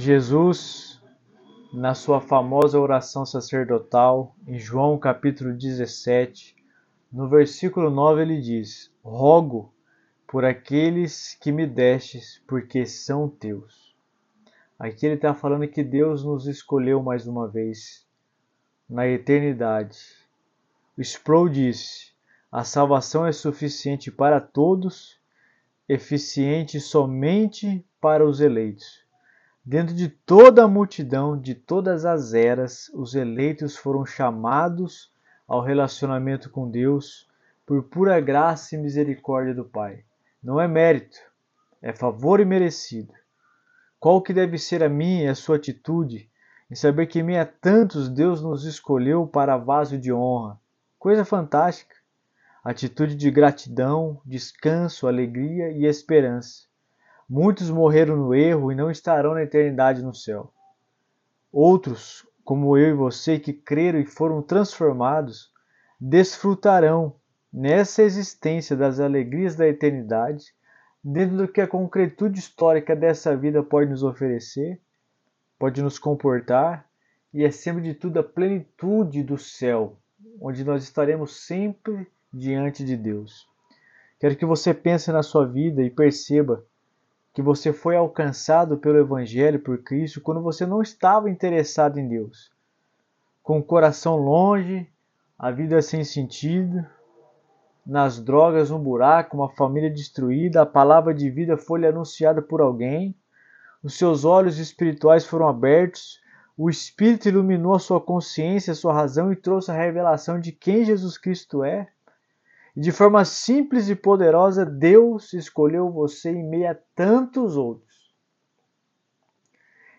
Jesus, na sua famosa oração sacerdotal, em João capítulo 17, no versículo 9, ele diz: Rogo por aqueles que me destes, porque são teus. Aqui ele está falando que Deus nos escolheu mais uma vez na eternidade. O Sproul disse: a salvação é suficiente para todos, eficiente somente para os eleitos. Dentro de toda a multidão, de todas as eras, os eleitos foram chamados ao relacionamento com Deus por pura graça e misericórdia do Pai. Não é mérito, é favor imerecido. Qual que deve ser a minha e a sua atitude em saber que em meio a tantos Deus nos escolheu para vaso de honra? Coisa fantástica. Atitude de gratidão, descanso, alegria e esperança. Muitos morreram no erro e não estarão na eternidade no céu. Outros, como eu e você, que creram e foram transformados, desfrutarão nessa existência das alegrias da eternidade, dentro do que a concretude histórica dessa vida pode nos oferecer, pode nos comportar e, acima de tudo, a plenitude do céu, onde nós estaremos sempre diante de Deus. Quero que você pense na sua vida e perceba que você foi alcançado pelo Evangelho, por Cristo, quando você não estava interessado em Deus. Com o coração longe, a vida sem sentido, nas drogas, um buraco, uma família destruída, a palavra de vida foi lhe anunciada por alguém, os seus olhos espirituais foram abertos, o Espírito iluminou a sua consciência, a sua razão e trouxe a revelação de quem Jesus Cristo é. E de forma simples e poderosa, Deus escolheu você em meio a tantos outros.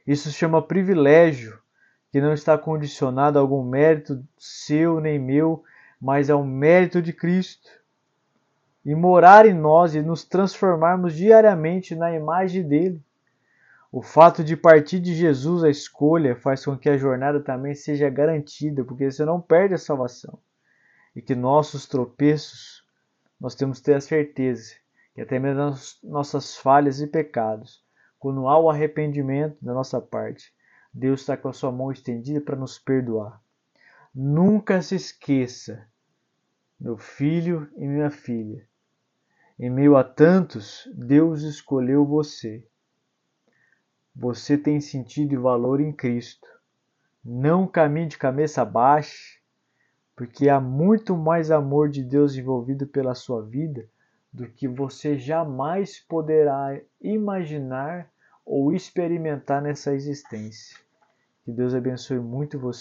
Isso se chama privilégio, que não está condicionado a algum mérito seu nem meu, mas ao mérito de Cristo. E morar em nós e nos transformarmos diariamente na imagem dele. O fato de partir de Jesus a escolha faz com que a jornada também seja garantida, porque você não perde a salvação e que nossos tropeços nós temos que ter a certeza que até mesmo nossas falhas e pecados, quando há o arrependimento da nossa parte, Deus está com a sua mão estendida para nos perdoar. Nunca se esqueça, meu filho e minha filha, em meio a tantos, Deus escolheu você. Você tem sentido e valor em Cristo. Não caminhe de cabeça baixa, porque há muito mais amor de Deus envolvido pela sua vida do que você jamais poderá imaginar ou experimentar nessa existência. Que Deus abençoe muito você.